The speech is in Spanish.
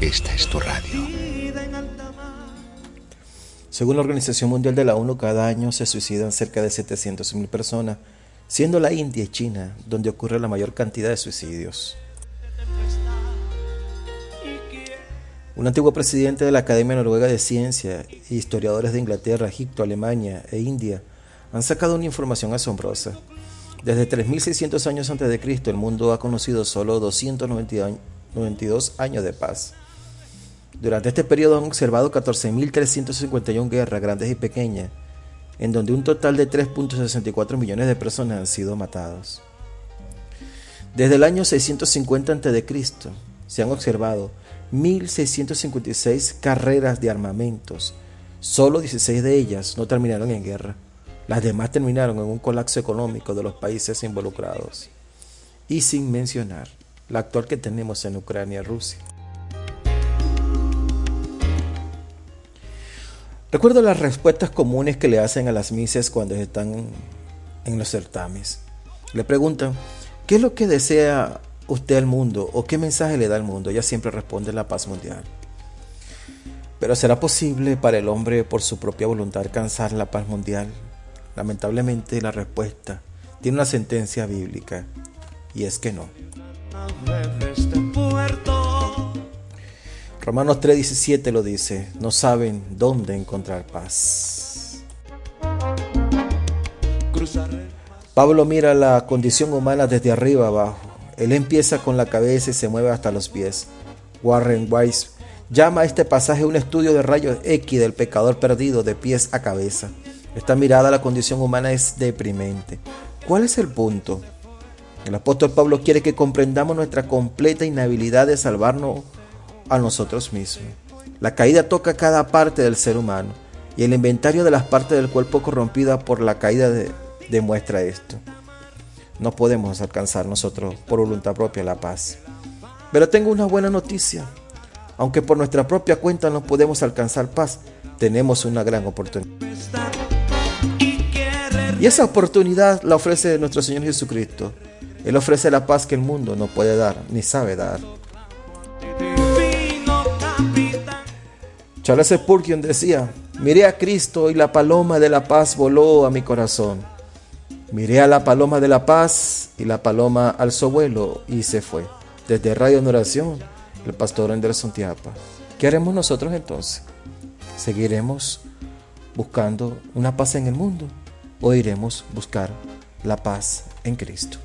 Esta es tu radio. Según la Organización Mundial de la ONU, cada año se suicidan cerca de 700.000 personas, siendo la India y China donde ocurre la mayor cantidad de suicidios. Un antiguo presidente de la Academia Noruega de Ciencia e historiadores de Inglaterra, Egipto, Alemania e India han sacado una información asombrosa. Desde 3.600 años antes de Cristo, el mundo ha conocido solo 292 años de paz. Durante este periodo han observado 14.351 guerras grandes y pequeñas, en donde un total de 3.64 millones de personas han sido matados. Desde el año 650 a.C. se han observado 1.656 carreras de armamentos. Solo 16 de ellas no terminaron en guerra. Las demás terminaron en un colapso económico de los países involucrados. Y sin mencionar la actual que tenemos en Ucrania Rusia. Recuerdo las respuestas comunes que le hacen a las mises cuando están en los certames. Le preguntan, ¿qué es lo que desea usted al mundo o qué mensaje le da al mundo? Ella siempre responde la paz mundial. Pero ¿será posible para el hombre por su propia voluntad alcanzar la paz mundial? Lamentablemente la respuesta tiene una sentencia bíblica y es que no. Romanos 3:17 lo dice, no saben dónde encontrar paz. Pablo mira la condición humana desde arriba abajo. Él empieza con la cabeza y se mueve hasta los pies. Warren Weiss llama a este pasaje un estudio de rayos X del pecador perdido de pies a cabeza. Esta mirada a la condición humana es deprimente. ¿Cuál es el punto? El apóstol Pablo quiere que comprendamos nuestra completa inhabilidad de salvarnos a nosotros mismos. La caída toca cada parte del ser humano y el inventario de las partes del cuerpo corrompida por la caída demuestra esto. No podemos alcanzar nosotros por voluntad propia la paz. Pero tengo una buena noticia. Aunque por nuestra propia cuenta no podemos alcanzar paz, tenemos una gran oportunidad. Y esa oportunidad la ofrece nuestro Señor Jesucristo. Él ofrece la paz que el mundo no puede dar ni sabe dar. Charles Spurgeon decía, miré a Cristo y la paloma de la paz voló a mi corazón. Miré a la paloma de la paz y la paloma alzó vuelo y se fue. Desde Radio en Oración, el pastor Anderson Tiapa. ¿Qué haremos nosotros entonces? ¿Seguiremos buscando una paz en el mundo o iremos buscar la paz en Cristo?